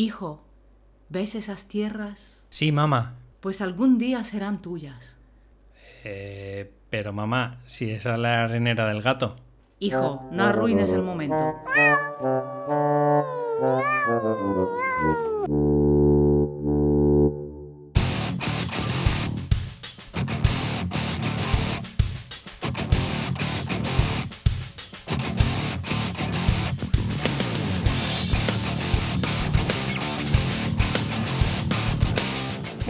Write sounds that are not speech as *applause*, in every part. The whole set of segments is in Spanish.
Hijo, ¿ves esas tierras? Sí, mamá. Pues algún día serán tuyas. Eh, pero mamá, si esa es la arenera del gato. Hijo, no arruines el momento.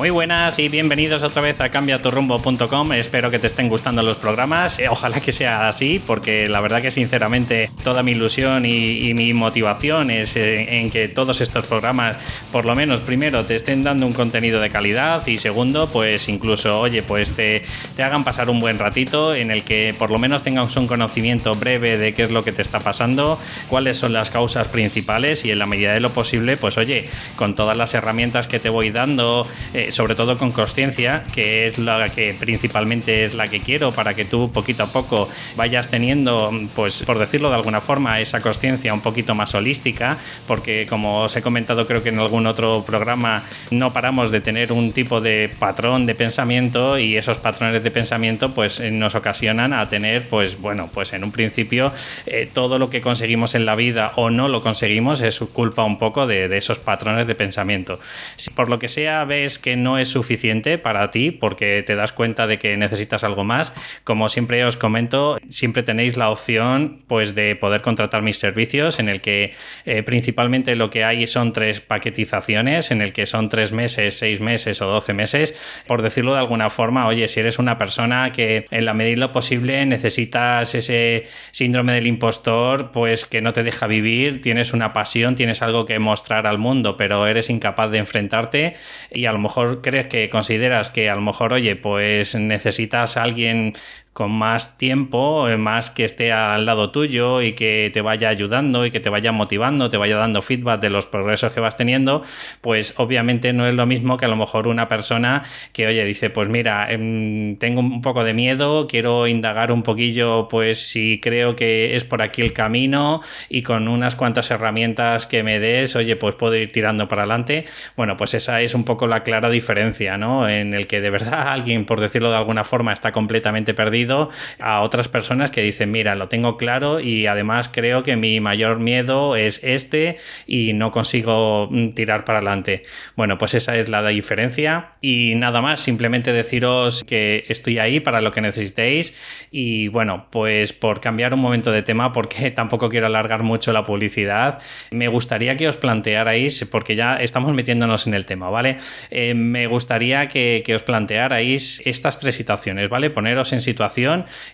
Muy buenas y bienvenidos otra vez a cambiaturrumbo.com. Espero que te estén gustando los programas. Eh, ojalá que sea así, porque la verdad que sinceramente toda mi ilusión y, mi motivación es eh, en, que todos estos programas, por lo menos primero, te estén dando un contenido de calidad y segundo, pues incluso, oye, pues te, te hagan pasar un buen ratito en el que por lo menos tengas un conocimiento breve de qué es lo que te está pasando, cuáles son las causas principales y en la medida de lo posible, pues oye, con todas las herramientas que te voy dando, eh, sobre todo con conciencia, que es la que principalmente es la que quiero para que tú poquito a poco vayas teniendo, pues por decirlo de alguna forma, esa conciencia un poquito más holística, porque como os he comentado creo que en algún otro programa no paramos de tener un tipo de patrón de pensamiento y esos patrones de pensamiento pues eh, nos ocasionan a tener pues bueno pues en un principio eh, todo lo que conseguimos en la vida o no lo conseguimos es culpa un poco de, de esos patrones de pensamiento. Si por lo que sea ves que no es suficiente para ti porque te das cuenta de que necesitas algo más, como siempre os comento, siempre tenéis la opción pues de poder contratar mis servicios en el que eh, principalmente lo que hay son tres paquetizaciones en el que son tres meses, seis meses o doce meses, por decirlo de alguna forma, oye, si eres una persona que en la medida de lo posible necesitas ese síndrome del impostor, pues que no te deja vivir, tienes una pasión, tienes algo que mostrar al mundo, pero eres incapaz de enfrentarte y a lo mejor crees que consideras que a lo mejor, oye, pues necesitas a alguien con más tiempo, eh, más que esté al lado tuyo y que te vaya ayudando y que te vaya motivando, te vaya dando feedback de los progresos que vas teniendo, pues obviamente no es lo mismo que a lo mejor una persona que, oye, dice, pues mira, em, tengo un poco de miedo, quiero indagar un poquillo, pues si creo que es por aquí el camino y con unas cuantas herramientas que me des, oye, pues puedo ir tirando para adelante. Bueno, pues esa es un poco la clara diferencia, ¿no? En el que de verdad *laughs* alguien, por decirlo de alguna forma, está completamente perdido a otras personas que dicen, mira, lo tengo claro y además creo que mi mayor miedo es este y no consigo mm, tirar para adelante. Bueno, pues esa es la diferencia y nada más, simplemente deciros que estoy ahí para lo que necesitéis y bueno, pues por cambiar un momento de tema, porque *laughs* tampoco quiero alargar mucho la publicidad, me gustaría que os plantearais, porque ya estamos metiéndonos en el tema, ¿vale? Eh, me gustaría que, que os plantearais estas tres situaciones, ¿vale? Poneros en situación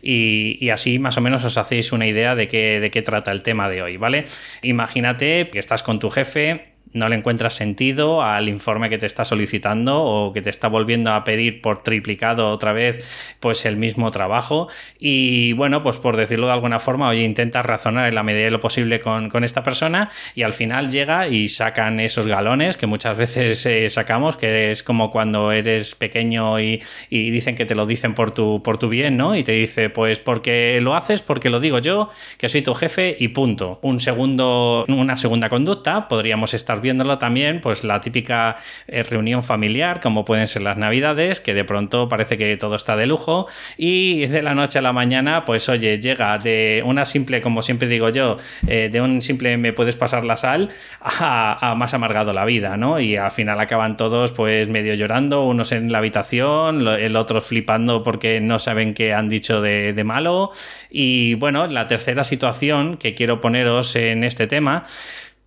y, así más o menos os hacéis una idea de qué, de qué trata el tema de hoy, ¿vale? Imagínate que estás con tu jefe no le encuentras sentido al informe que te está solicitando o que te está volviendo a pedir por triplicado otra vez pues el mismo trabajo. Y bueno pues por decirlo de alguna forma oye intentas razonar en la medida de lo posible con, esta persona y al final llega y sacan esos galones que muchas veces eh, sacamos que es como cuando eres pequeño y, y, dicen que te lo dicen por tu, por tu bien ¿no? y te dice pues porque lo haces porque lo digo yo que soy tu jefe y punto. Un segundo una segunda conducta podríamos estar viéndolo también, pues la típica eh, reunión familiar, como pueden ser las navidades, que de pronto parece que todo está de lujo y de la noche a la mañana, pues oye, llega de una simple, como siempre digo yo, eh, de un simple me puedes pasar la sal *laughs* a, más amargado la vida, ¿no? Y al final acaban todos pues medio llorando, unos en la habitación, el otro flipando porque no saben qué han dicho de malo. Y bueno, la tercera situación que quiero poneros en este tema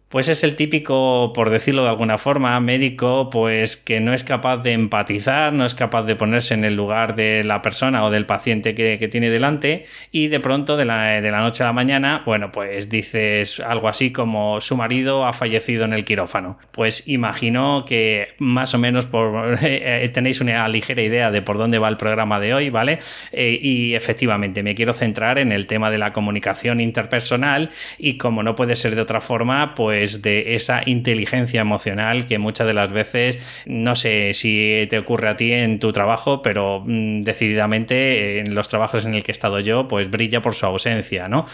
pues es el típico, por decirlo de alguna forma, médico, pues que no es capaz de empatizar, no es capaz de ponerse en el lugar de la persona o del paciente que, tiene delante y de pronto, de la, de la, noche a la mañana, bueno, pues dices algo así como su marido ha fallecido en el quirófano. Pues imagino que más o menos por, *laughs* eh, tenéis una ligera idea de por dónde va el programa de hoy, ¿vale? Eh, y efectivamente, me quiero centrar en el tema de la comunicación interpersonal y como no puede ser de otra forma, pues pues de esa inteligencia emocional que muchas de las veces, no sé si te ocurre a ti en tu trabajo, pero mm, decididamente en los trabajos en el que he estado yo, pues brilla por su ausencia, ¿no?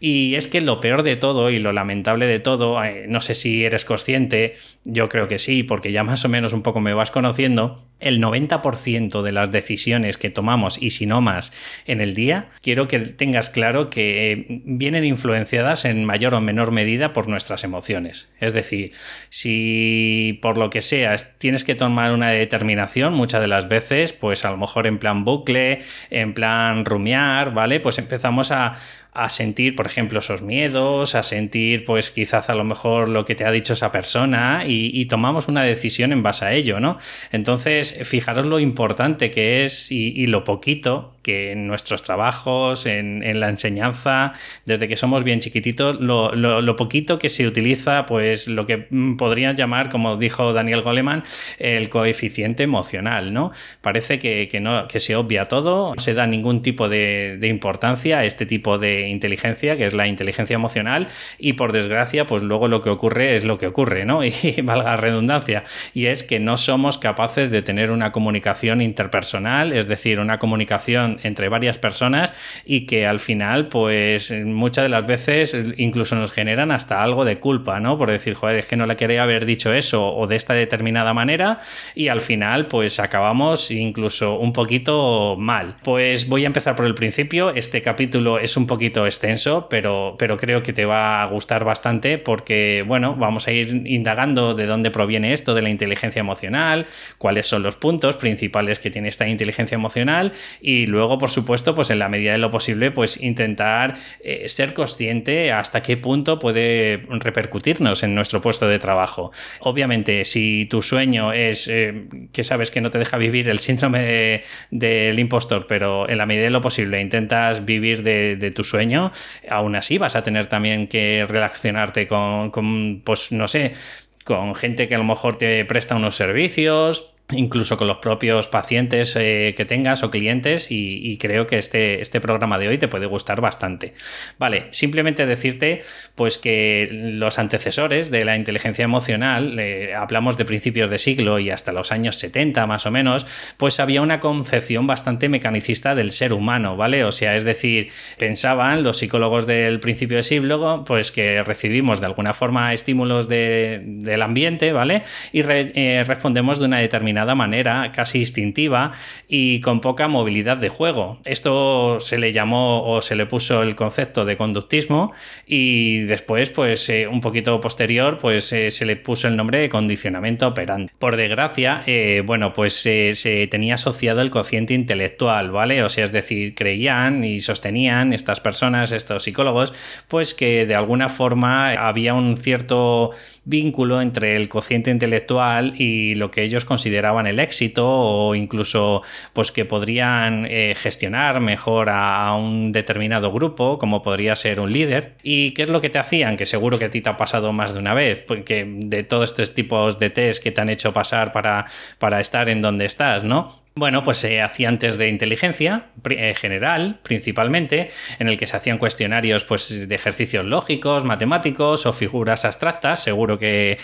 Y es que lo peor de todo y lo lamentable de todo, eh, no sé si eres consciente, yo creo que sí, porque ya más o menos un poco me vas conociendo, el 90% de las decisiones que tomamos y si no más en el día, quiero que tengas claro que eh, vienen influenciadas en mayor o menor medida por nuestras emociones. Es decir, si por lo que sea tienes que tomar una determinación, muchas de las veces, pues a lo mejor en plan bucle, en plan rumiar, ¿vale? Pues empezamos a a sentir, por ejemplo, esos miedos, a sentir, pues quizás a lo mejor lo que te ha dicho esa persona y, tomamos una decisión en base a ello, ¿no? Entonces, fijaros lo importante que es y, lo poquito que en nuestros trabajos, en, la enseñanza, desde que somos bien chiquititos, lo, poquito que se utiliza, pues lo que podrían llamar, como dijo Daniel Goleman, el coeficiente emocional, ¿no? Parece que, no, que se obvia todo, no se da ningún tipo de, de importancia a este tipo de inteligencia, que es la inteligencia emocional, y por desgracia, pues luego lo que ocurre es lo que ocurre, ¿no? *laughs* Y valga la redundancia, y es que no somos capaces de tener una comunicación interpersonal, es decir, una comunicación entre varias personas y que al final, pues muchas de las veces incluso nos generan hasta algo de culpa, ¿no? Por decir, joder, es que no le quería haber dicho eso o de esta determinada manera y al final, pues acabamos incluso un poquito mal. Pues voy a empezar por el principio, este capítulo es un poquito extenso, pero, pero creo que te va a gustar bastante porque, bueno, vamos a ir indagando de dónde proviene esto de la inteligencia emocional, cuáles son los puntos principales que tiene esta inteligencia emocional y luego, por supuesto, pues en la medida de lo posible, pues intentar eh, ser consciente hasta qué punto puede repercutirnos en nuestro puesto de trabajo. Obviamente, si tu sueño es eh, que sabes que no te deja vivir el síndrome del impostor, pero en la medida de lo posible intentas vivir de, de tu sueño, aún así vas a tener también que relacionarte con, con pues no sé, con gente que a lo mejor te presta unos servicios, incluso con los propios pacientes eh, que tengas o clientes y, creo que este, este, programa de hoy te puede gustar bastante. Vale, simplemente decirte pues que los antecesores de la inteligencia emocional, eh, hablamos de principios de siglo y hasta los años 70 más o menos, pues había una concepción bastante mecanicista del ser humano, ¿vale? O sea, es decir, pensaban los psicólogos del principio de siglo pues que recibimos de alguna forma estímulos del ambiente, ¿vale? Y eh, respondemos de una determinada manera, casi instintiva y con poca movilidad de juego. Esto se le llamó o se le puso el concepto de conductismo y después, pues eh, un poquito posterior, pues eh, se le puso el nombre de condicionamiento operante. Por desgracia, eh, bueno, pues se tenía asociado el cociente intelectual, ¿vale? O sea, es decir, creían y sostenían estas personas, estos psicólogos, pues que de alguna forma había un cierto vínculo entre el cociente intelectual y lo que ellos consideraban el éxito o incluso pues que podrían eh, gestionar mejor a, un determinado grupo como podría ser un líder. Y qué es lo que te hacían que seguro que a ti te ha pasado más de una vez porque de todos estos tipos de test que te han hecho pasar para, para estar en donde estás no bueno, pues se hacía antes de inteligencia eh, general, principalmente, en el que se hacían cuestionarios pues, de ejercicios lógicos, matemáticos o figuras abstractas. Seguro que,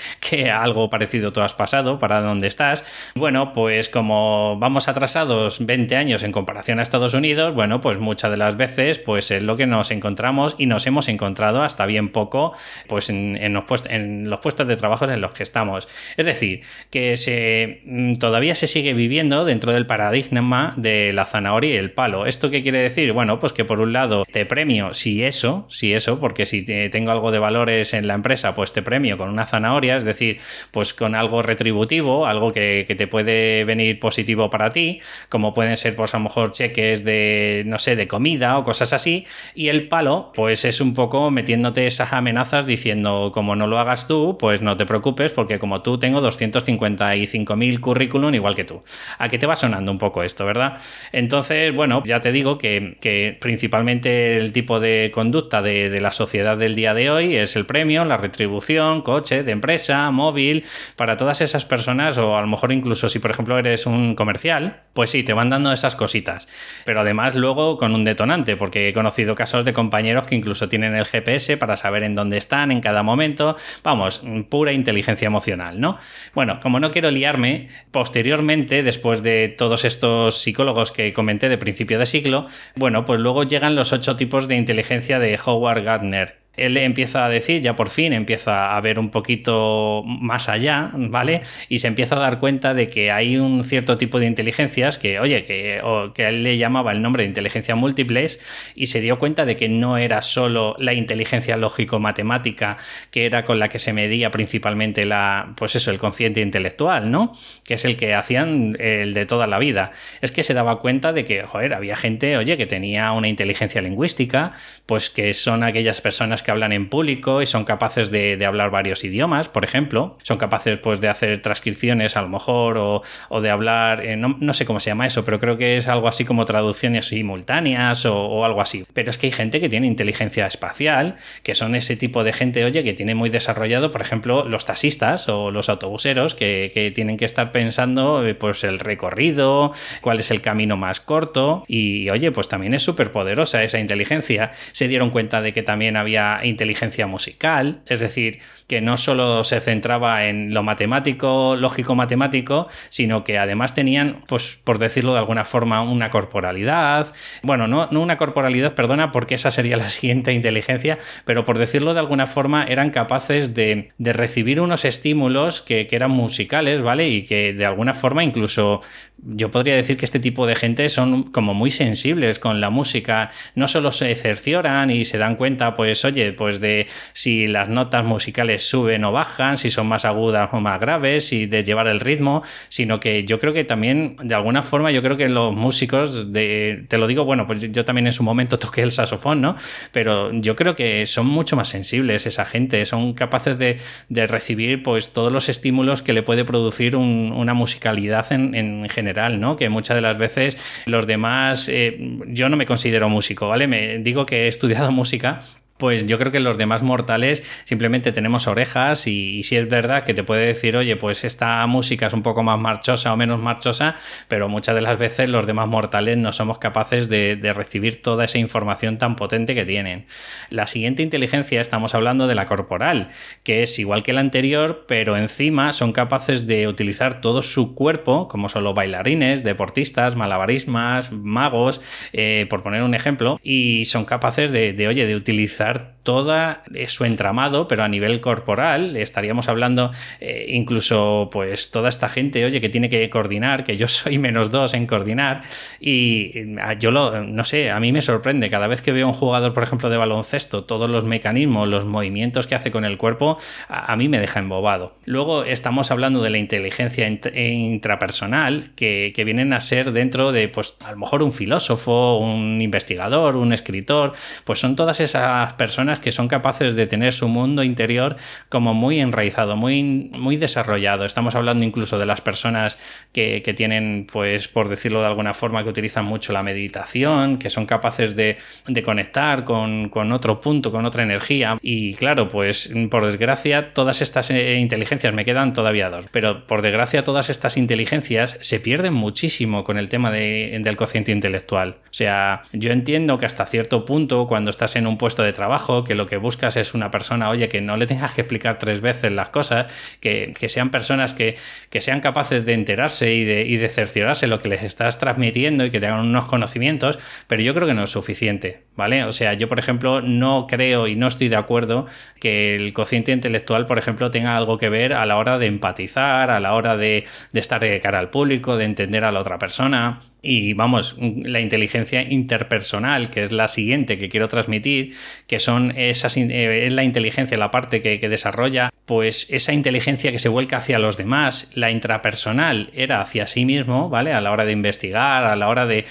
algo parecido tú has pasado para donde estás. Bueno, pues como vamos atrasados 20 años en comparación a Estados Unidos, bueno, pues muchas de las veces pues es lo que nos encontramos y nos hemos encontrado hasta bien poco pues en, los, puestos, en los puestos de trabajo en los que estamos. Es decir, que se, mm, todavía se sigue viviendo dentro de el paradigma de la zanahoria y el palo. ¿Esto qué quiere decir? Bueno, pues que por un lado te premio si eso, si eso, porque si tengo algo de valores en la empresa, pues te premio con una zanahoria, es decir, pues con algo retributivo, algo que, te puede venir positivo para ti, como pueden ser, pues a lo mejor cheques de, no sé, de comida o cosas así. Y el palo, pues es un poco metiéndote esas amenazas diciendo, como no lo hagas tú, pues no te preocupes, porque como tú tengo 255.000 currículum igual que tú. ¿A qué te va a un poco esto, ¿verdad? Entonces, bueno, ya te digo que, principalmente el tipo de conducta de, de, la sociedad del día de hoy es el premio, la retribución, coche de empresa, móvil, para todas esas personas, o a lo mejor incluso si por ejemplo eres un comercial, pues sí, te van dando esas cositas. Pero además luego con un detonante, porque he conocido casos de compañeros que incluso tienen el GPS para saber en dónde están en cada momento. Vamos, pura inteligencia emocional, ¿no? Bueno, como no quiero liarme, posteriormente, después de todos estos psicólogos que comenté de principio de siglo, bueno, pues luego llegan los ocho tipos de inteligencia de Howard Gardner él empieza a decir, ya por fin empieza a ver un poquito más allá, ¿vale? Y se empieza a dar cuenta de que hay un cierto tipo de inteligencias que, oye, que, que él le llamaba el nombre de inteligencia múltiples y se dio cuenta de que no era solo la inteligencia lógico-matemática que era con la que se medía principalmente la, pues eso, el consciente intelectual, ¿no? Que es el que hacían el de toda la vida. Es que se daba cuenta de que, joder, había gente, oye, que tenía una inteligencia lingüística, pues que son aquellas personas que hablan en público y son capaces de, hablar varios idiomas, por ejemplo. Son capaces pues, de hacer transcripciones a lo mejor o, de hablar, eh, no, sé cómo se llama eso, pero creo que es algo así como traducciones simultáneas o, algo así. Pero es que hay gente que tiene inteligencia espacial, que son ese tipo de gente, oye, que tiene muy desarrollado, por ejemplo, los taxistas o los autobuseros que, tienen que estar pensando eh, pues el recorrido, cuál es el camino más corto y oye, pues también es súper poderosa esa inteligencia. Se dieron cuenta de que también había inteligencia musical, es decir, que no solo se centraba en lo matemático, lógico-matemático, sino que además tenían, pues por decirlo de alguna forma, una corporalidad. Bueno, no, no una corporalidad, perdona, porque esa sería la *laughs* siguiente inteligencia, pero por decirlo de alguna forma, eran capaces de, recibir unos estímulos que, que eran musicales, ¿vale? Y que de alguna forma incluso yo podría decir que este tipo de gente son como muy sensibles con la música, no solo se cercioran y se dan cuenta, pues oye, pues de si las notas musicales suben o bajan, si son más agudas o más graves, y de llevar el ritmo, sino que yo creo que también, de alguna forma, yo creo que los músicos, de, te lo digo, bueno, pues yo también en su momento *laughs* toqué el saxofón, ¿no? Pero yo creo que son mucho más sensibles esa gente, son capaces de, recibir pues todos los estímulos que le puede producir una musicalidad en, en general ¿no? Que muchas de las veces los demás, eh, yo no me considero músico, ¿vale? Me digo que he estudiado *laughs* música, pues yo creo que los demás mortales simplemente tenemos orejas y, si es verdad que te puede decir, oye, pues esta música es un poco más marchosa o menos marchosa, pero muchas de las veces los demás mortales no somos capaces de, recibir toda esa información tan potente que tienen. La siguiente inteligencia estamos hablando de la corporal, que es igual que la anterior, pero encima son capaces de utilizar todo su cuerpo, como son los bailarines, deportistas, malabarismas, magos, eh, por poner un ejemplo, y son capaces de, de oye, de utilizar comprar toda su entramado, pero a nivel corporal, estaríamos hablando eh, incluso pues toda esta gente, oye, que tiene que coordinar, que yo *laughs* soy menos dos en coordinar y eh, yo lo, no sé, a mí me sorprende cada vez que veo un jugador, por ejemplo, de baloncesto, todos los mecanismos, los movimientos que hace con el cuerpo, a, mí me deja embobado. Luego estamos hablando de la inteligencia intrapersonal que, que vienen a ser dentro de, pues, a lo mejor un filósofo, un investigador, un escritor, pues son todas esas personas que son capaces de tener su mundo interior como muy enraizado, muy, muy desarrollado. Estamos hablando incluso de las personas que, tienen, pues por decirlo de alguna forma, que utilizan mucho la meditación, que son capaces de, conectar con, otro punto, con otra energía. Y claro, pues por desgracia, todas estas eh, inteligencias me quedan todavía dos. Pero por desgracia, todas estas inteligencias se pierden muchísimo con el tema del cociente intelectual. O sea, yo entiendo que hasta cierto punto, cuando estás en un puesto de trabajo, que lo que buscas es una persona, oye, que no le tengas que explicar tres veces las cosas, que, sean personas que, sean capaces de enterarse y de, y de cerciorarse lo que les estás transmitiendo y que tengan unos conocimientos, pero yo creo que no es suficiente, ¿vale? O sea, yo, por ejemplo, no creo y no estoy de acuerdo que el cociente intelectual, por ejemplo, tenga algo que ver a la hora de empatizar, a la hora de, de estar de cara al público, de entender a la otra persona Y vamos, la inteligencia interpersonal, que es la siguiente que quiero transmitir, que son esas, eh, es la inteligencia, la parte que, desarrolla, pues esa inteligencia que se vuelca hacia los demás. La intrapersonal era hacia sí mismo, ¿vale? A la hora de investigar, a la hora de,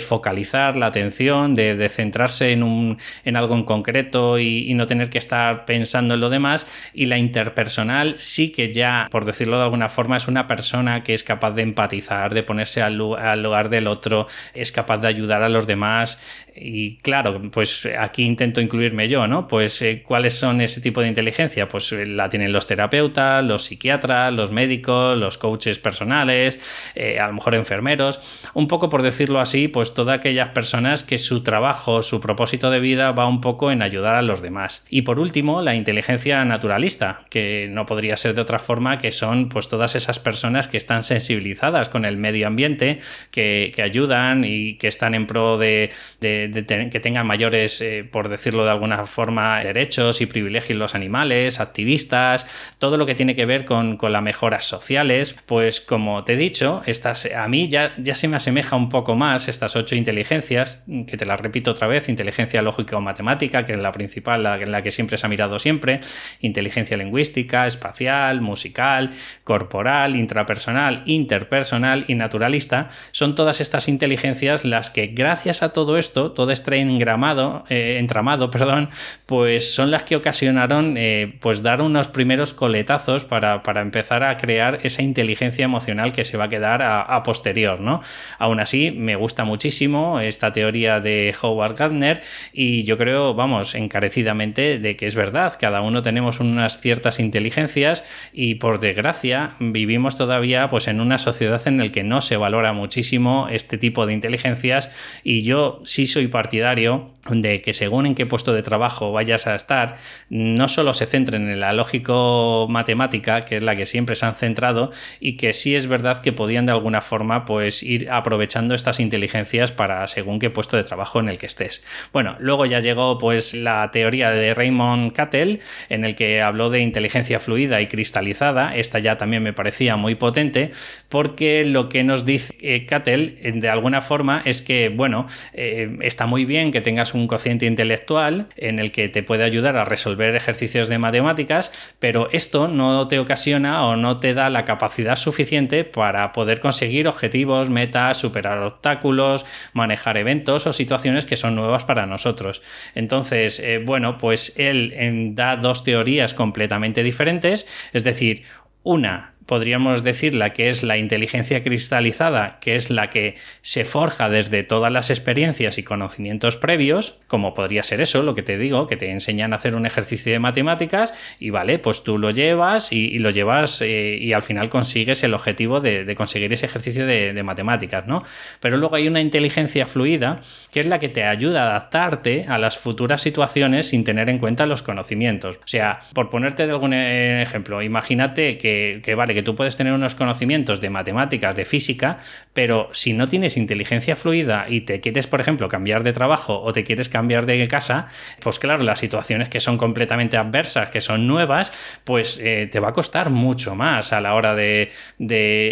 focalizar la atención, de, centrarse en, un, en algo en concreto y, no tener que estar pensando en lo demás. Y la interpersonal sí que ya, por decirlo de alguna forma, es una persona que es capaz de empatizar, de ponerse al, al lugar de el otro, es capaz de ayudar a los demás. Y claro, pues aquí intento incluirme yo, ¿no? Pues eh, ¿cuáles son ese tipo de inteligencia? Pues eh, la tienen los terapeutas, los psiquiatras, los médicos, los coaches personales, eh, a lo mejor enfermeros, un poco por decirlo así, pues todas aquellas personas que su trabajo, su propósito de vida va un poco en ayudar a los demás. Y por último, la inteligencia naturalista, que no podría ser de otra forma que son pues todas esas personas que están sensibilizadas con el medio ambiente, que que, ayudan y que están en pro de, que tengan mayores, eh, por decirlo de alguna forma, derechos y privilegios los animales, activistas, todo lo que tiene que ver con, las mejoras sociales. Pues como te he dicho, estas, a mí ya, ya se me asemeja un poco más estas ocho inteligencias, que te las repito otra vez, inteligencia lógica o matemática, que es la principal, la, la que siempre se ha mirado siempre, inteligencia lingüística, espacial, musical, corporal, intrapersonal, interpersonal y naturalista, son todas estas inteligencias las que gracias a todo esto, todo este engramado, eh, entramado, *laughs* perdón, pues son las que ocasionaron eh, pues dar unos primeros coletazos para, empezar a crear esa inteligencia emocional que se va a quedar a, posterior, ¿no? Aún así, me gusta muchísimo esta teoría de Howard Gardner y yo creo, vamos, encarecidamente de que es verdad, cada uno tenemos unas ciertas inteligencias y por desgracia vivimos todavía pues en una sociedad en la que no se valora muchísimo este tipo de inteligencias y yo sí soy partidario de que según en qué puesto de trabajo vayas a estar, no solo se centren en la lógico matemática, que es la que siempre se han centrado, y que sí es verdad que podían de alguna forma pues ir aprovechando estas inteligencias para según qué puesto de trabajo en el que estés. Bueno, luego ya llegó pues la teoría de Raymond Cattell, en el que habló de inteligencia fluida y cristalizada. Esta ya también me parecía muy potente, porque lo que nos dice eh, Cattell de alguna forma es que, bueno, eh, está muy bien que tengas un cociente intelectual en el que te puede ayudar a resolver ejercicios de matemáticas, pero esto no te ocasiona o no te da la capacidad suficiente para poder conseguir objetivos, metas, superar obstáculos, manejar eventos o situaciones que son nuevas para nosotros. Entonces, eh, bueno, pues él da dos teorías completamente diferentes, es decir, una podríamos decir la que es la inteligencia cristalizada, que es la que se forja desde todas las experiencias y conocimientos previos, como podría ser eso, lo que te digo, que te enseñan a hacer un ejercicio de matemáticas y vale, pues tú lo llevas y, lo llevas eh, y al final consigues el objetivo de, conseguir ese ejercicio de, matemáticas, ¿no? Pero luego hay una inteligencia fluida que es la que te ayuda a adaptarte a las futuras situaciones sin tener en cuenta los conocimientos. O sea, por ponerte de algún eh, ejemplo, imagínate que vale, que tú puedes tener unos conocimientos de matemáticas, de física, pero si no tienes inteligencia fluida y te quieres, por ejemplo, cambiar de trabajo o te quieres cambiar de casa, pues claro, las situaciones que son completamente adversas, que son nuevas, pues eh, te va a costar mucho más a la hora de,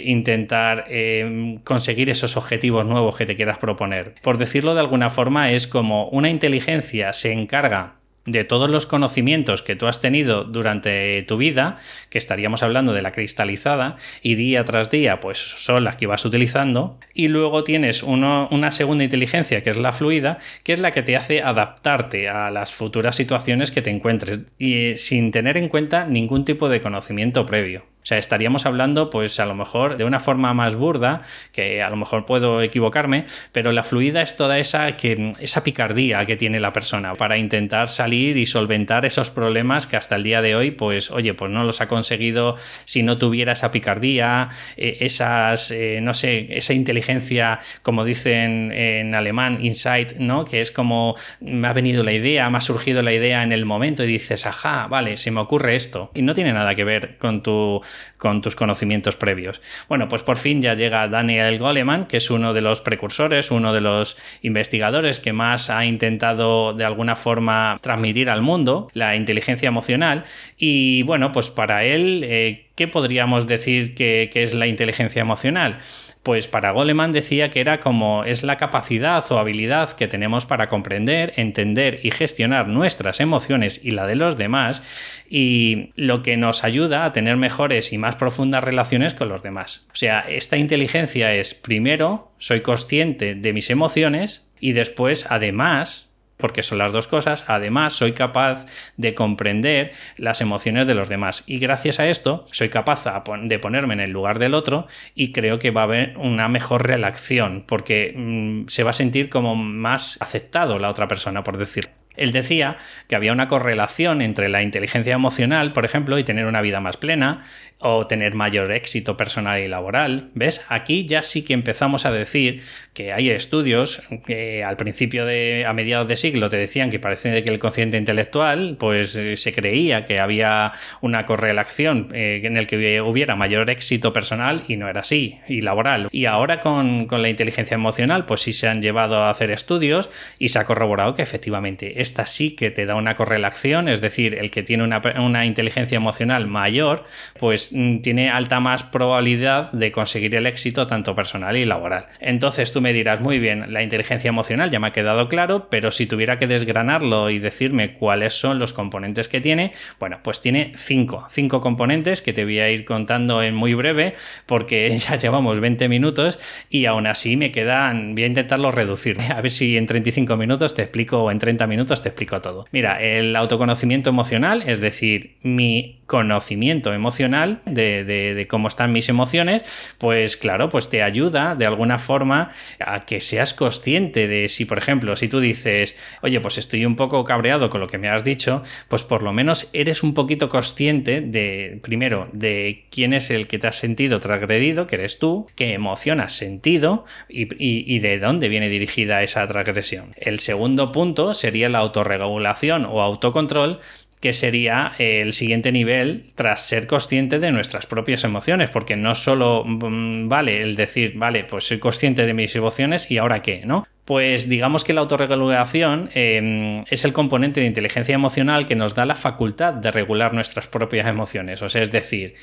intentar eh, conseguir esos objetivos nuevos que te quieras proponer. Por decirlo de alguna forma, es como una inteligencia se encarga de todos los conocimientos que tú has tenido durante tu vida, que estaríamos hablando de la cristalizada, y día tras día, pues son las que vas utilizando, y luego tienes una segunda inteligencia, que es la fluida, que es la que te hace adaptarte a las futuras situaciones que te encuentres, y sin tener en cuenta ningún tipo de conocimiento previo. O sea, estaríamos hablando, pues a lo mejor de una forma más burda, que a lo mejor puedo equivocarme, pero la fluida es toda esa, que, esa picardía que tiene la persona para intentar salir y solventar esos problemas que hasta el día de hoy, pues oye, pues no los ha conseguido si no tuviera esa picardía, eh, esas, eh, no sé, esa inteligencia, como dicen en alemán, insight, ¿no? Que es como me ha venido la idea, me ha surgido la idea en el momento y dices, ajá, vale, se me ocurre esto. Y no tiene nada que ver con tu con tus conocimientos previos. Bueno, pues por fin ya llega Daniel Goleman, que es uno de los precursores, uno de los investigadores que más ha intentado de alguna forma transmitir al mundo la inteligencia emocional. Y bueno, pues para él... Eh, ¿Qué podríamos decir que, que es la inteligencia emocional? Pues para Goleman decía que era como es la capacidad o habilidad que tenemos para comprender, entender y gestionar nuestras emociones y la de los demás y lo que nos ayuda a tener mejores y más profundas relaciones con los demás. O sea, esta inteligencia es primero, soy consciente de mis emociones y después, además, porque son las dos cosas. Además, soy capaz de comprender las emociones de los demás. Y gracias a esto, soy capaz de ponerme en el lugar del otro y creo que va a haber una mejor relación, porque mm, se va a sentir como más aceptado la otra persona, por decirlo. Él decía que había una correlación entre la inteligencia emocional, por ejemplo, y tener una vida más plena o tener mayor éxito personal y laboral. ¿Ves? Aquí ya sí que empezamos a decir que hay estudios que al principio de, a mediados de siglo te decían que parece que el consciente intelectual, pues eh, se creía que había una correlación eh, en el que hubiera mayor éxito personal y no era así, y laboral. Y ahora con, con la inteligencia emocional, pues sí se han llevado a hacer estudios y se ha corroborado que efectivamente esta sí que te da una correlación, es decir, el que tiene una, inteligencia emocional mayor, pues tiene alta más probabilidad de conseguir el éxito tanto personal y laboral. Entonces tú me dirás, muy bien, la inteligencia emocional ya me ha quedado claro, pero si tuviera que desgranarlo y decirme cuáles son los componentes que tiene, bueno, pues tiene cinco, cinco componentes que te voy a ir contando en muy breve porque *laughs* ya llevamos 20 minutos y aún así me quedan, voy a intentarlo reducir, a ver si en 35 minutos te explico o en 30 minutos te explico todo. Mira, el autoconocimiento emocional, es decir, mi conocimiento emocional de, cómo están mis emociones, pues claro, pues te ayuda de alguna forma a que seas consciente de si, por ejemplo, si tú dices, oye, pues estoy un poco cabreado con lo que me has dicho, pues por lo menos eres un poquito consciente de, primero, de quién es el que te has sentido transgredido, que eres tú, qué emoción has sentido y, y de dónde viene dirigida esa transgresión. El segundo punto sería la autorregulación o autocontrol que sería el siguiente nivel tras ser consciente de nuestras propias emociones, porque no solo mm, vale el decir, vale, pues soy consciente de mis emociones y ahora qué, ¿no? Pues digamos que la autorregulación em, es el componente de inteligencia emocional que nos da la facultad de regular nuestras propias emociones. O sea, es decir,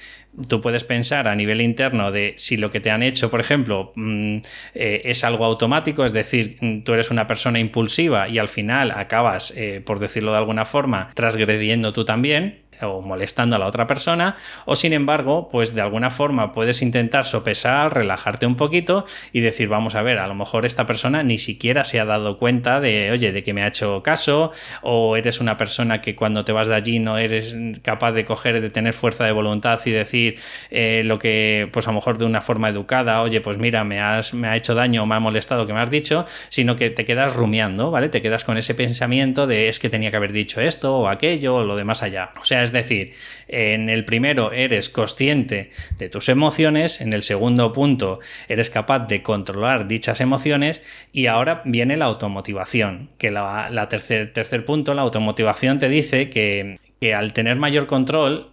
tú puedes pensar a nivel interno de si lo que te han hecho, por ejemplo, mm, eh, es algo automático, es decir, mm, tú eres una persona impulsiva y al final acabas, eh, por decirlo de alguna forma, transgrediendo tú también o molestando a la otra persona, o sin embargo, pues de alguna forma puedes intentar sopesar, relajarte un poquito y decir, vamos a ver, a lo mejor esta persona ni siquiera se ha dado cuenta de, oye, de que me ha hecho caso, o eres una persona que cuando te vas de allí no eres capaz de coger, de tener fuerza de voluntad y decir eh, lo que, pues a lo mejor de una forma educada, oye, pues mira, me, has, me ha hecho daño me ha molestado que me has dicho, sino que te quedas rumiando, ¿vale? Te quedas con ese pensamiento de es que tenía que haber dicho esto o aquello o lo demás allá. O sea, es decir, en el primero eres consciente de tus emociones, en el segundo punto eres capaz de controlar dichas emociones y ahora viene la automotivación, que la, tercer, tercer punto, la automotivación te dice que, que al tener mayor control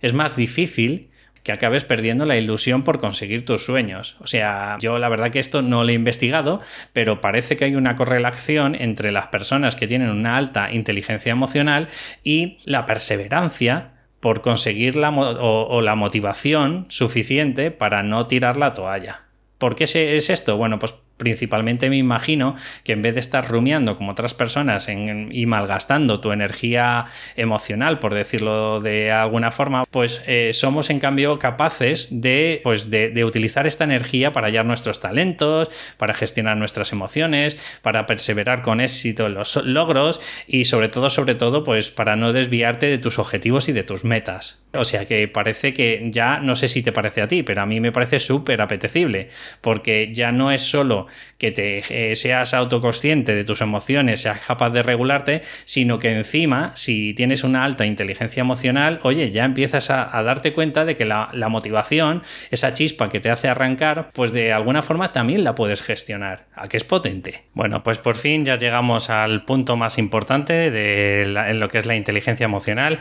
es más difícil que acabes perdiendo la ilusión por conseguir tus sueños. O sea, yo la verdad que esto no lo he investigado, pero parece que hay una correlación entre las personas que tienen una alta inteligencia emocional y la perseverancia por conseguir la o la motivación suficiente para no tirar la toalla. ¿Por qué es esto? Bueno, pues principalmente me imagino que en vez de estar rumiando como otras personas y malgastando tu energía emocional, por decirlo de alguna forma, pues eh, somos en cambio capaces de, pues de, utilizar esta energía para hallar nuestros talentos, para gestionar nuestras emociones, para perseverar con éxito en los logros y sobre todo, sobre todo, pues para no desviarte de tus objetivos y de tus metas. O sea que parece que ya, no sé si te parece a ti, pero a mí me parece súper apetecible, porque ya no es solo que te eh, seas autoconsciente de tus emociones, seas capaz de regularte, sino que encima, si tienes una alta inteligencia emocional, oye, ya empiezas a, darte cuenta de que la, motivación, esa chispa que te hace arrancar, pues de alguna forma también la puedes gestionar. ¿A qué es potente? Bueno, pues por fin ya llegamos al punto más importante de en lo que es la inteligencia emocional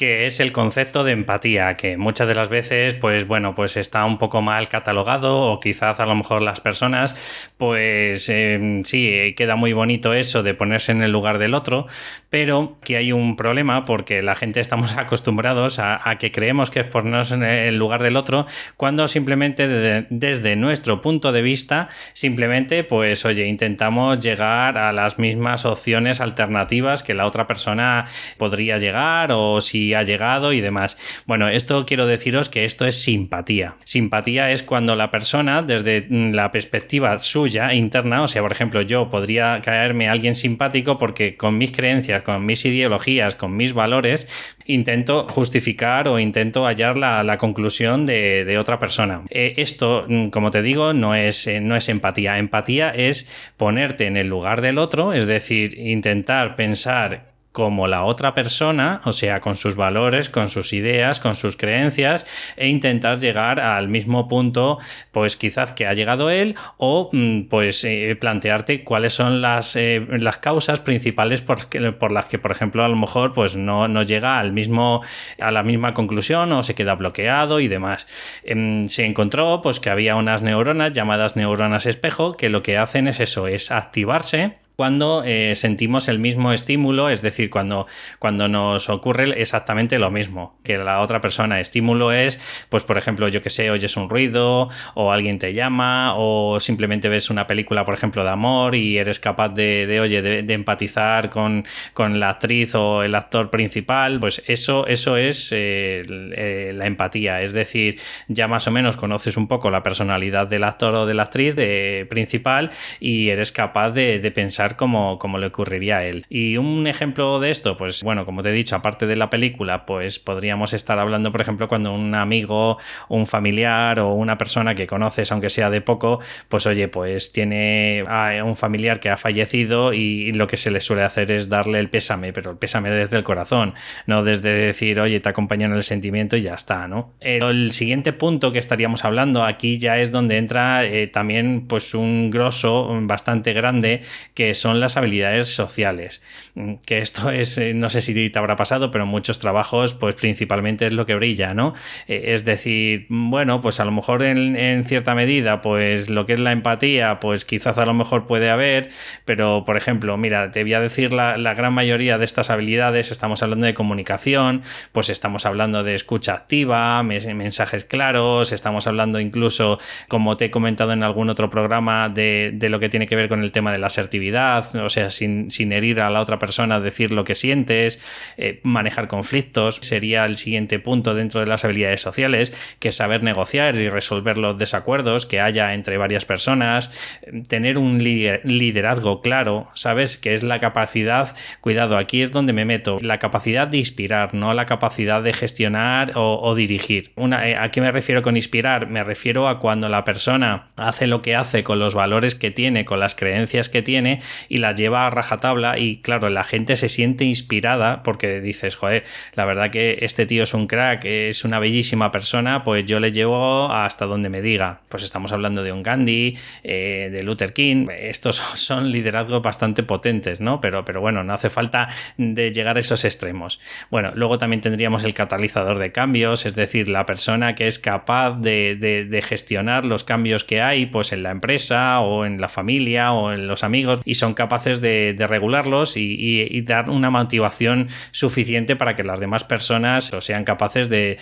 que es el concepto de empatía, que muchas de las veces, pues bueno, pues está un poco mal catalogado o quizás a lo mejor las personas, pues em, sí, queda muy bonito eso de ponerse en el lugar del otro, pero que hay un problema porque la gente estamos *laughs* acostumbrados a, que creemos que es ponernos en el lugar del otro cuando simplemente desde nuestro punto de vista, simplemente, pues oye, intentamos llegar a las mismas opciones alternativas que la otra persona podría llegar o si ha llegado y demás. Bueno, esto quiero deciros que esto es simpatía. Simpatía es cuando la persona, desde mm, la perspectiva suya interna, o sea, por ejemplo, yo podría caerme a alguien simpático porque con mis creencias, con mis ideologías, con mis valores, intento justificar o intento hallar la, conclusión de, otra persona. Eh, esto, mm, como te digo, no es, eh, no es empatía. Empatía es ponerte en el lugar del otro, es decir, intentar pensar como la otra persona, o sea, con sus valores, con sus ideas, con sus creencias, e intentar llegar al mismo punto, pues quizás que ha llegado él, o mm, pues eh, plantearte cuáles son las, eh, las causas principales por, por, las que, por ejemplo, a lo mejor pues no, no, llega al mismo, a la misma conclusión o se queda bloqueado y demás. Em, se encontró pues que había unas neuronas llamadas neuronas espejo que lo que hacen es eso, es activarse cuando eh, sentimos el mismo estímulo, es decir, cuando, cuando nos ocurre exactamente lo mismo que la otra persona. Estímulo es, pues por ejemplo, yo que sé, oyes un ruido o alguien te llama o simplemente ves una película, por ejemplo, de amor y eres capaz de, oye, de, empatizar con, la actriz o el actor principal, pues eso, eso es eh, eh, la empatía. Es decir, ya más o menos conoces un poco la personalidad del actor o de la actriz principal y eres capaz de pensar como, le ocurriría a él. Y un ejemplo de esto, pues bueno, como te he dicho, aparte de la película, pues podríamos estar hablando, por ejemplo, cuando un amigo, un familiar o una persona que conoces, aunque sea de poco, pues oye, pues tiene un familiar que ha fallecido y lo que se le suele hacer es darle el pésame, pero el pésame desde el corazón, no desde decir, oye, te acompaño en el sentimiento y ya está, ¿no? El siguiente punto que estaríamos hablando aquí ya es donde entra eh, también pues un grosso bastante grande que son las habilidades sociales. Mm, que esto es, eh, no sé si te habrá pasado, pero en muchos trabajos, pues principalmente es lo que brilla, ¿no? Eh, es decir, bueno, pues a lo mejor en, cierta medida, pues lo que es la empatía, pues quizás a lo mejor puede haber, pero por ejemplo, mira, te voy a decir la, gran mayoría de estas habilidades, estamos hablando de comunicación, pues estamos hablando de escucha activa, mensajes claros, estamos hablando incluso, como te he comentado en algún otro programa, de, de lo que tiene que ver con el tema de la asertividad o sea, sin, herir a la otra persona, decir lo que sientes, eh, manejar conflictos, sería el siguiente punto dentro de las habilidades sociales, que es saber negociar y resolver los desacuerdos que haya entre varias personas, tener un liderazgo claro, ¿sabes? Que es la capacidad, cuidado, aquí es donde me meto, la capacidad de inspirar, no la capacidad de gestionar o, dirigir. Una, eh, ¿A qué me refiero con inspirar? Me refiero a cuando la persona hace lo que hace con los valores que tiene, con las creencias que tiene y la lleva a rajatabla y claro, la gente se siente inspirada porque dices, joder, la verdad que este tío es un crack, es una bellísima persona, pues yo le llevo hasta donde me diga. Pues estamos hablando de un Gandhi, eh, de Luther King, estos *laughs* son liderazgos bastante potentes, ¿no? Pero, pero bueno, no hace falta de llegar a esos extremos. Bueno, luego también tendríamos el catalizador de cambios, es decir, la persona que es capaz de, de gestionar los cambios que hay pues en la empresa o en la familia o en los amigos son capaces de, regularlos y, dar una motivación suficiente para que las demás personas sean capaces de,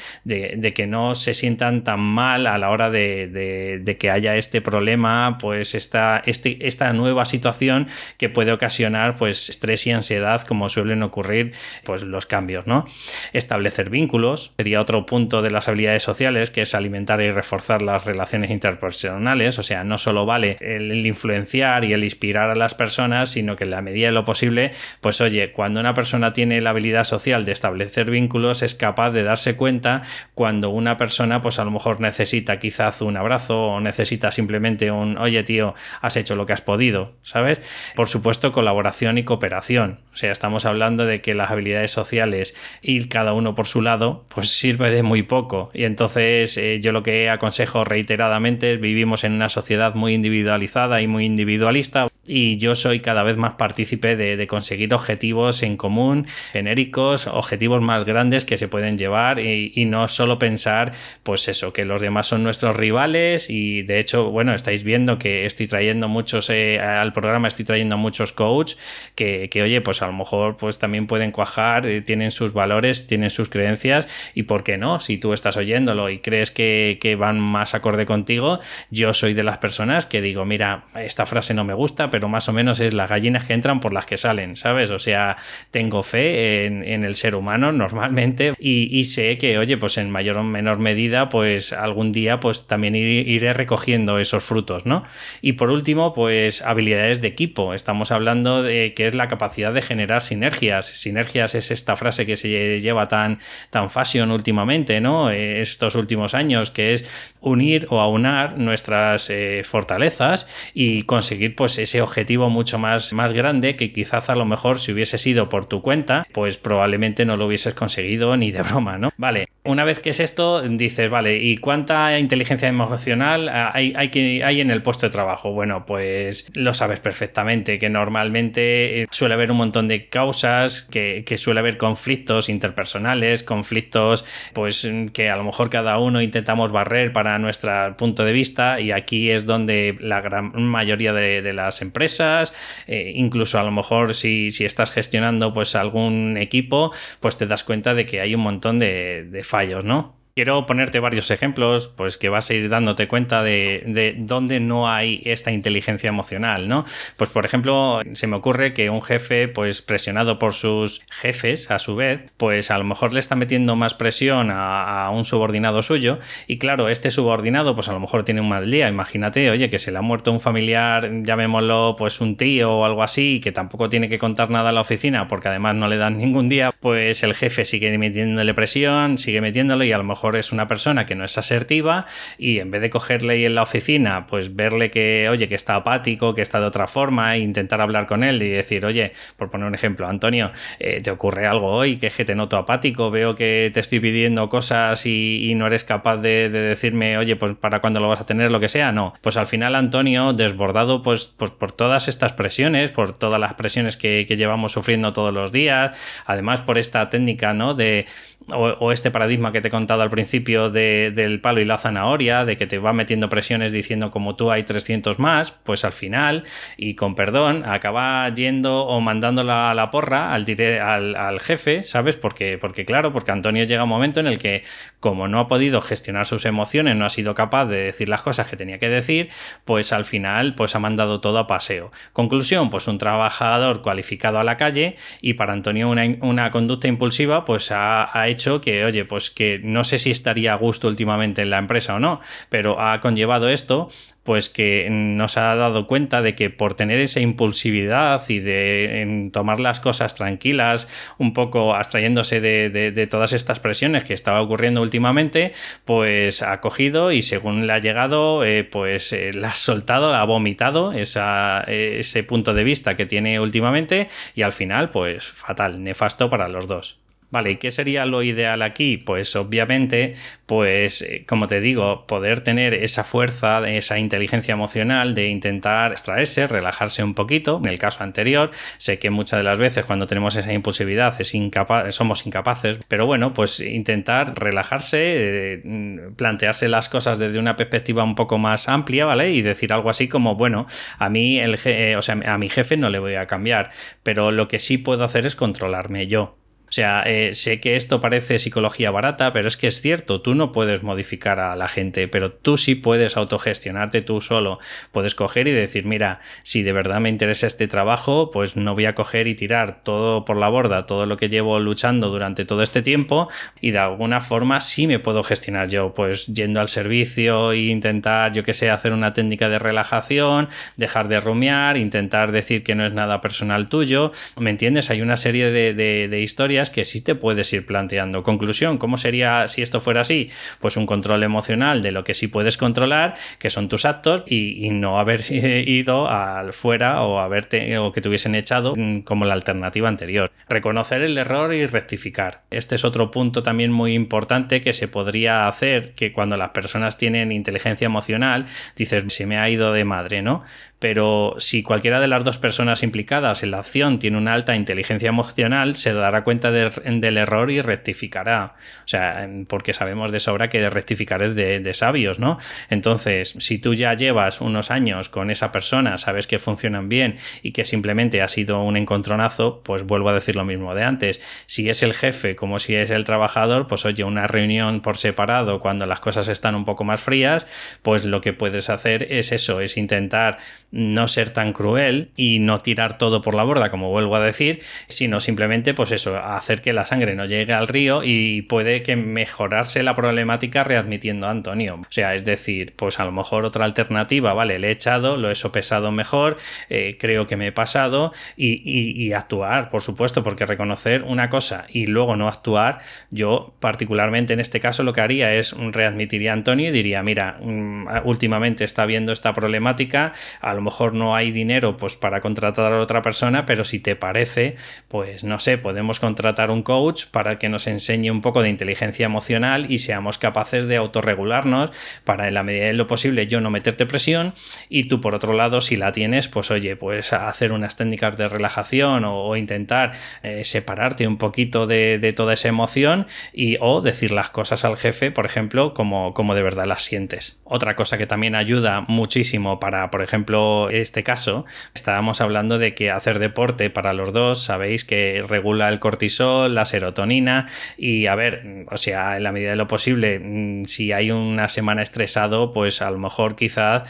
que no se sientan tan mal a la hora de, que haya este problema, pues esta, este, esta nueva situación que puede ocasionar pues estrés y ansiedad como suelen ocurrir pues los cambios, ¿no? Establecer vínculos sería otro punto de las habilidades sociales que es alimentar y reforzar las relaciones interpersonales, o sea, no solo vale el influenciar y el inspirar a las personas, sino que en la medida de lo posible, pues oye, cuando una persona tiene la habilidad social de establecer vínculos, es capaz de darse cuenta cuando una persona, pues a lo mejor necesita quizás un abrazo o necesita simplemente un, oye tío, has hecho lo que has podido, ¿sabes? Por supuesto, colaboración y cooperación. O sea, estamos hablando de que las habilidades sociales ir cada uno por su lado, pues sirve de muy poco. Y entonces eh, yo lo que aconsejo reiteradamente es vivimos en una sociedad muy individualizada y muy individualista y yo soy cada vez más partícipe de, conseguir objetivos en común, genéricos, objetivos más grandes que se pueden llevar y, no solo pensar, pues eso, que los demás son nuestros rivales y de hecho, bueno, estáis viendo que estoy trayendo muchos eh, al programa, estoy trayendo muchos coaches que, que, oye, pues a lo mejor pues también pueden cuajar, eh, tienen sus valores, tienen sus creencias y por qué no, si tú estás oyéndolo y crees que, que van más acorde contigo, yo soy de las personas que digo, mira, esta frase no me gusta, pero más o menos es las gallinas que entran por las que salen, ¿sabes? O sea, tengo fe en, el ser humano normalmente y, sé que, oye, pues en mayor o menor medida, pues algún día, pues también iré recogiendo esos frutos, ¿no? Y por último, pues habilidades de equipo. Estamos hablando de que es la capacidad de generar sinergias. Sinergias es esta frase que se lleva tan, tan fashion últimamente, ¿no? Estos últimos años, que es unir o aunar nuestras eh, fortalezas y conseguir pues ese objetivo mucho más, más grande que quizás a lo mejor si hubiese sido por tu cuenta, pues probablemente no lo hubieses conseguido ni de broma, ¿no? Vale, una vez que es esto, dices, vale, ¿y cuánta inteligencia emocional hay, hay, en el puesto de trabajo? Bueno, pues lo sabes perfectamente, que normalmente eh, suele haber un montón de causas, que, que suele haber conflictos interpersonales, conflictos, pues que a lo mejor cada uno intentamos barrer para nuestro punto de vista y aquí es donde la gran mayoría de, las empresas, eh, incluso a lo mejor si, si, estás gestionando pues algún equipo, pues te das cuenta de que hay un montón de, de fallos, ¿no? Quiero ponerte varios ejemplos, pues que vas a ir dándote cuenta de, de, dónde no hay esta inteligencia emocional, ¿no? Pues por ejemplo, se me ocurre que un jefe, pues presionado por sus jefes, a su vez, pues a lo mejor le está metiendo más presión a, un subordinado suyo y claro, este subordinado, pues a lo mejor tiene un mal día. Imagínate, oye, que se le ha muerto un familiar, llamémoslo, pues un tío o algo así, que tampoco tiene que contar nada a la oficina porque además no le dan ningún día, pues el jefe sigue metiéndole presión, sigue metiéndolo y a lo mejor es una persona que no es asertiva y en vez de cogerle ahí en la oficina, pues verle que, oye, que está apático, que está de otra forma, e intentar hablar con él y decir, oye, por poner un ejemplo, Antonio, eh, ¿te ocurre algo hoy? Que, que te noto apático, veo que te estoy pidiendo cosas y, no eres capaz de, decirme, oye, pues para cuándo lo vas a tener, lo que sea, no. Pues al final Antonio, desbordado pues, pues por todas estas presiones, por todas las presiones que, llevamos sufriendo todos los días, además por esta técnica, ¿no? De, o, este paradigma que te he contado al principio del palo y la zanahoria, de que te va metiendo presiones diciendo como tú hay 300 más, pues al final, y con perdón, acaba yendo o mandándola a la porra al, al, al jefe, ¿sabes? Porque, porque claro, porque Antonio llega un momento en el que como no ha podido gestionar sus emociones, no ha sido capaz de decir las cosas que tenía que decir, pues al final pues ha mandado todo a paseo. Conclusión, pues un trabajador cualificado a la calle y para Antonio una, una conducta impulsiva pues ha, hecho que, oye, pues que no si estaría a gusto últimamente en la empresa o no, pero ha conllevado esto pues que nos ha dado cuenta de que por tener esa impulsividad y de tomar las cosas tranquilas, un poco abstrayéndose de, todas estas presiones que estaba ocurriendo últimamente, pues ha cogido y según le ha llegado, eh, pues eh, la ha soltado, la ha vomitado ese punto de vista que tiene últimamente y al final, pues fatal, nefasto para los dos. Vale, ¿y qué sería lo ideal aquí? Pues obviamente, pues eh, como te digo, poder tener esa fuerza, esa inteligencia emocional de intentar extraerse, relajarse un poquito. En el caso anterior, sé que muchas de las veces cuando tenemos esa impulsividad es incapaz, somos incapaces, pero bueno, pues intentar relajarse, eh, plantearse las cosas desde una perspectiva un poco más amplia, ¿vale? Y decir algo así como, bueno, a mí, el, eh, o sea, a mi jefe no le voy a cambiar, pero lo que sí puedo hacer es controlarme yo. O sea, eh, sé que esto parece psicología barata, pero es que es cierto, tú no puedes modificar a la gente, pero tú sí puedes autogestionarte tú solo. Puedes coger y decir, mira, si de verdad me interesa este trabajo, pues no voy a coger y tirar todo por la borda, todo lo que llevo luchando durante todo este tiempo y de alguna forma sí me puedo gestionar yo, pues yendo al servicio e intentar, yo que sé, hacer una técnica de relajación, dejar de rumiar, intentar decir que no es nada personal tuyo. ¿Me entiendes? Hay una serie de, de historias que sí te puedes ir planteando. Conclusión, ¿cómo sería si esto fuera así? Pues un control emocional de lo que sí puedes controlar, que son tus actos, y, no haber *laughs* ido al fuera o haberte o que te hubiesen echado mm, como la alternativa anterior. Reconocer el error y rectificar. Este es otro punto también muy importante que se podría hacer, que cuando las personas tienen inteligencia emocional, dices, se me ha ido de madre, ¿no? pero si cualquiera de las dos personas implicadas en la acción tiene una alta inteligencia emocional, se dará cuenta del error y rectificará. O sea, porque sabemos de sobra que rectificar es de, sabios, ¿no? Entonces, si tú ya llevas unos años con esa persona, sabes que funcionan bien y que simplemente ha sido un encontronazo, pues vuelvo a decir lo mismo de antes. Si es el jefe como si es el trabajador, pues oye, una reunión por separado cuando las cosas están un poco más frías, pues lo que puedes hacer es eso, es intentar no ser tan cruel y no tirar todo por la borda, como vuelvo a decir, sino simplemente, pues eso, hacer que la sangre no llegue al río y puede que mejorarse la problemática readmitiendo a Antonio. O sea, es decir, pues a lo mejor otra alternativa, vale, le he echado, lo he sopesado mejor, eh, creo que me he pasado y, actuar, por supuesto, porque reconocer una cosa y luego no actuar, yo particularmente en este caso lo que haría es readmitiría a Antonio y diría, mira, mm, últimamente está viendo esta problemática, a lo mejor no hay dinero pues para contratar a otra persona, pero si te parece, pues no sé, podemos contratar un coach para que nos enseñe un poco de inteligencia emocional y seamos capaces de autorregularnos para en la medida de lo posible yo no meterte presión y tú por otro lado si la tienes pues oye pues hacer unas técnicas de relajación o, intentar eh, separarte un poquito de, toda esa emoción y o decir las cosas al jefe por ejemplo como, como de verdad las sientes. Otra cosa que también ayuda muchísimo para por ejemplo este caso, estábamos hablando de que hacer deporte para los dos, sabéis que regula el cortisol, la serotonina y a ver, o sea, en la medida de lo posible, mm, si hay una semana estresado, pues a lo mejor quizás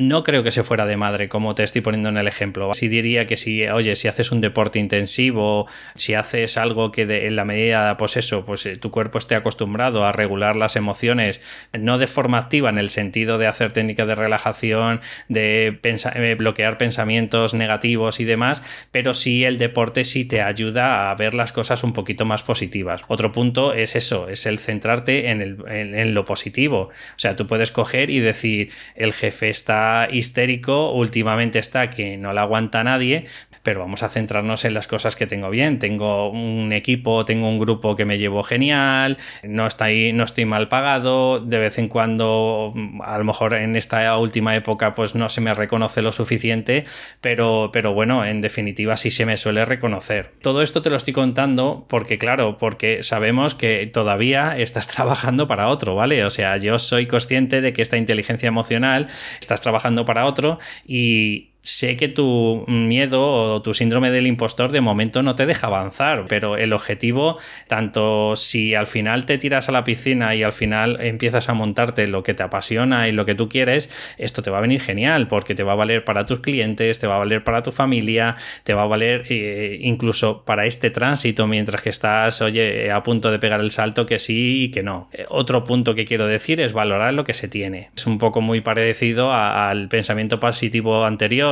no creo que se fuera de madre, como te estoy poniendo en el ejemplo. Sí diría que si, oye, si haces un deporte intensivo, si haces algo que en la medida, pues eso, pues eh, tu cuerpo esté acostumbrado a regular las emociones, no de forma activa en el sentido de hacer técnicas de relajación, de eh, bloquear pensamientos negativos y demás, pero sí el deporte sí te ayuda a ver las cosas un poquito más positivas. Otro punto es eso, es el centrarte en, el, en lo positivo. O sea, tú puedes coger y decir, el jefe está histérico, últimamente está que no le aguanta nadie, pero vamos a centrarnos en las cosas que tengo bien. Tengo un equipo, tengo un grupo que me llevo genial, no, estoy, no estoy mal pagado, de vez en cuando, a lo mejor en esta última época, pues no se me reconoce lo suficiente, pero, pero bueno, en definitiva sí se me suele reconocer. Todo esto te lo estoy contando porque, claro, porque sabemos que todavía estás *laughs* trabajando para otro, ¿vale? O sea, yo soy consciente de que esta inteligencia emocional estás trabajando para otro y, sé que tu miedo o tu síndrome del impostor de momento no te deja avanzar, pero el objetivo, tanto si al final te tiras a la piscina y al final empiezas a montarte lo que te apasiona y lo que tú quieres, esto te va a venir genial porque te va a valer para tus clientes, te va a valer para tu familia, te va a valer eh, incluso para este tránsito mientras que estás, oye, a punto de pegar el salto que sí y que no. Eh, otro punto que quiero decir es valorar lo que se tiene. Es un poco muy parecido al pensamiento positivo anterior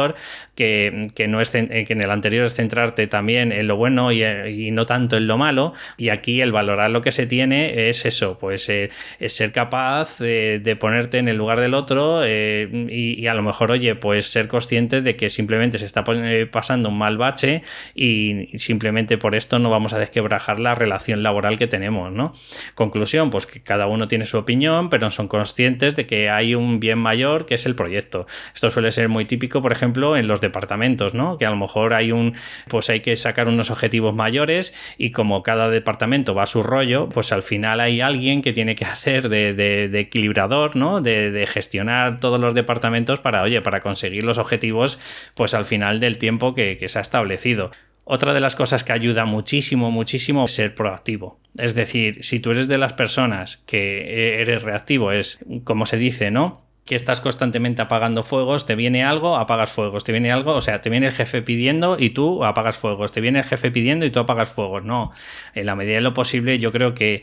que, no es, que en el anterior es centrarte también en lo bueno y, no tanto en lo malo. Y aquí el valorar lo que se tiene es eso, pues eh, es ser capaz de, ponerte en el lugar del otro eh, y, a lo mejor, oye, pues ser consciente de que simplemente se está eh, pasando un mal bache y simplemente por esto no vamos a desquebrajar la relación laboral que tenemos, ¿no? Conclusión, pues que cada uno tiene su opinión, pero son conscientes de que hay un bien mayor que es el proyecto. Esto suele ser muy típico, por ejemplo, en los departamentos, ¿no? Que a lo mejor hay un, pues hay que sacar unos objetivos mayores y como cada departamento va a su rollo, pues al final hay alguien que tiene que hacer de, equilibrador, ¿no? De, gestionar todos los departamentos para, oye, para conseguir los objetivos, pues al final del tiempo que, que se ha establecido. Otra de las cosas que ayuda muchísimo, muchísimo es ser proactivo. Es decir, si tú eres de las personas que eres reactivo, es como se dice, ¿no? Que estás constantemente apagando fuegos, te viene algo, apagas fuegos, te viene algo, o sea, te viene el jefe pidiendo y tú apagas fuegos, te viene el jefe pidiendo y tú apagas fuegos. No, en la medida de lo posible yo creo que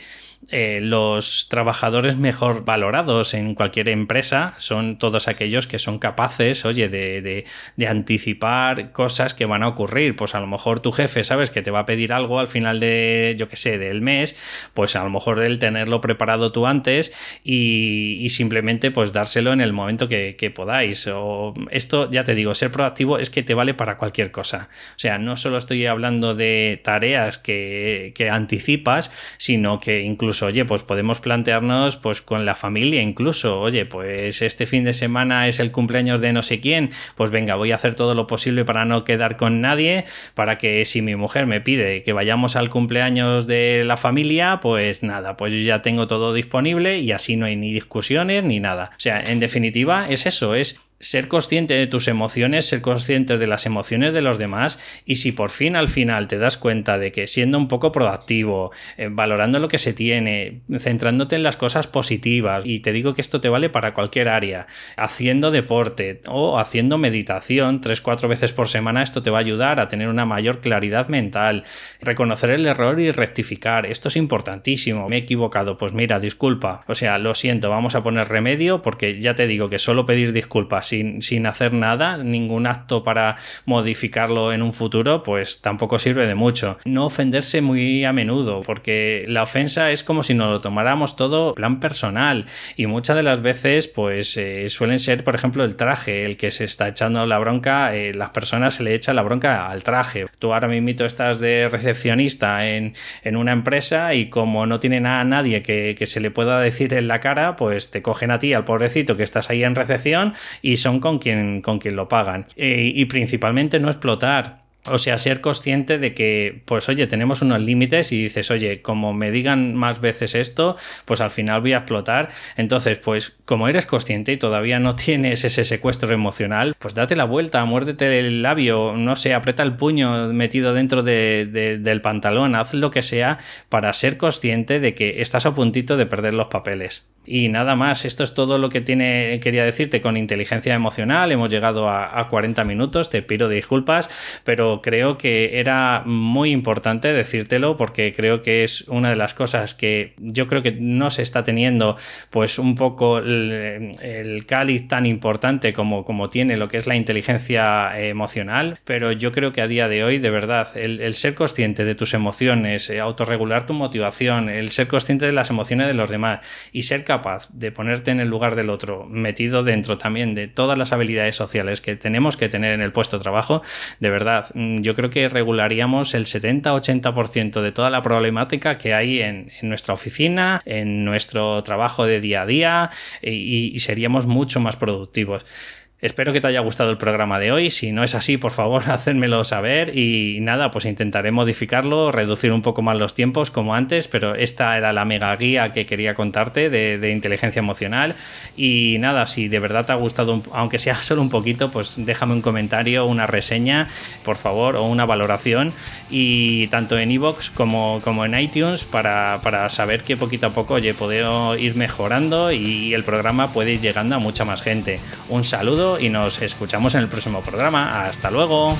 eh, los trabajadores mejor valorados en cualquier empresa son todos aquellos que son capaces, oye, de, anticipar cosas que van a ocurrir. Pues a lo mejor tu jefe, sabes que te va a pedir algo al final de, yo qué sé, del mes, pues a lo mejor el tenerlo preparado tú antes y, simplemente pues dárselo en el momento que, podáis. O esto, ya te digo, ser proactivo es que te vale para cualquier cosa. O sea, no solo estoy hablando de tareas que, anticipas, sino que incluso oye, pues podemos plantearnos, pues con la familia incluso, oye, pues este fin de semana es el cumpleaños de no sé quién, pues venga, voy a hacer todo lo posible para no quedar con nadie, para que si mi mujer me pide que vayamos al cumpleaños de la familia, pues nada, pues yo ya tengo todo disponible y así no hay ni discusiones ni nada. O sea, en definitiva es eso, es ser consciente de tus emociones, ser consciente de las emociones de los demás y si por fin al final te das cuenta de que siendo un poco proactivo, eh, valorando lo que se tiene, centrándote en las cosas positivas y te digo que esto te vale para cualquier área, haciendo deporte o haciendo meditación tres, cuatro veces por semana, esto te va a ayudar a tener una mayor claridad mental, reconocer el error y rectificar, esto es importantísimo, me he equivocado, pues mira, disculpa, o sea, lo siento, vamos a poner remedio porque ya te digo que solo pedir disculpas sin, hacer nada, ningún acto para modificarlo en un futuro, pues tampoco sirve de mucho. No ofenderse muy a menudo, porque la ofensa es como si nos lo tomáramos todo plan personal y muchas de las veces pues eh, suelen ser, por ejemplo, el traje, el que se está echando la bronca, eh, las personas se le echa la bronca al traje. Tú ahora mismo estás de recepcionista en, una empresa y como no tiene a nadie que, que se le pueda decir en la cara, pues te cogen a ti, al pobrecito que estás ahí en recepción son con quien, con quien lo pagan. Eh, y principalmente no explotar o sea, ser consciente de que, pues oye, tenemos unos límites y dices, oye, como me digan más veces esto, pues al final voy a explotar. Entonces, pues como eres consciente y todavía no *laughs* tienes ese secuestro emocional, pues date la vuelta, muérdete el labio, no sé, aprieta el puño metido dentro del pantalón, haz lo que sea para ser consciente de que estás a puntito de perder los papeles. Y nada más, esto es todo lo que tiene, quería decirte con inteligencia emocional. Hemos llegado a, a 40 minutos, te pido disculpas, pero creo que era muy importante decírtelo porque creo que es una de las cosas que yo creo que no se está teniendo pues un poco el, cáliz tan importante como, como tiene lo que es la inteligencia emocional, pero yo creo que a día de hoy, de verdad, el, ser consciente de tus emociones, eh, autorregular tu motivación, el ser consciente de las emociones de los demás y ser capaz de ponerte en el lugar del otro, metido dentro también de todas las habilidades sociales que tenemos que tener en el puesto de trabajo, de verdad, Mm, yo creo que regularíamos el 70-80% de toda la problemática que hay en, nuestra oficina, en nuestro trabajo de día a día y seríamos mucho más productivos. Espero que te haya gustado el programa de hoy. Si no es así, por favor, *laughs* hacérmelo saber. Y nada, pues intentaré modificarlo, reducir un poco más los tiempos como antes, pero esta era la mega guía que quería contarte de, inteligencia emocional. Y nada, si de verdad te ha gustado, aunque sea solo un poquito, pues déjame un comentario, una reseña, por favor, o una valoración. Y tanto en iVoox como, como en iTunes para, para saber que poquito a poco, oye, puedo ir mejorando y el programa puede ir llegando a mucha más gente. Un saludo y nos escuchamos en el próximo programa. Hasta luego.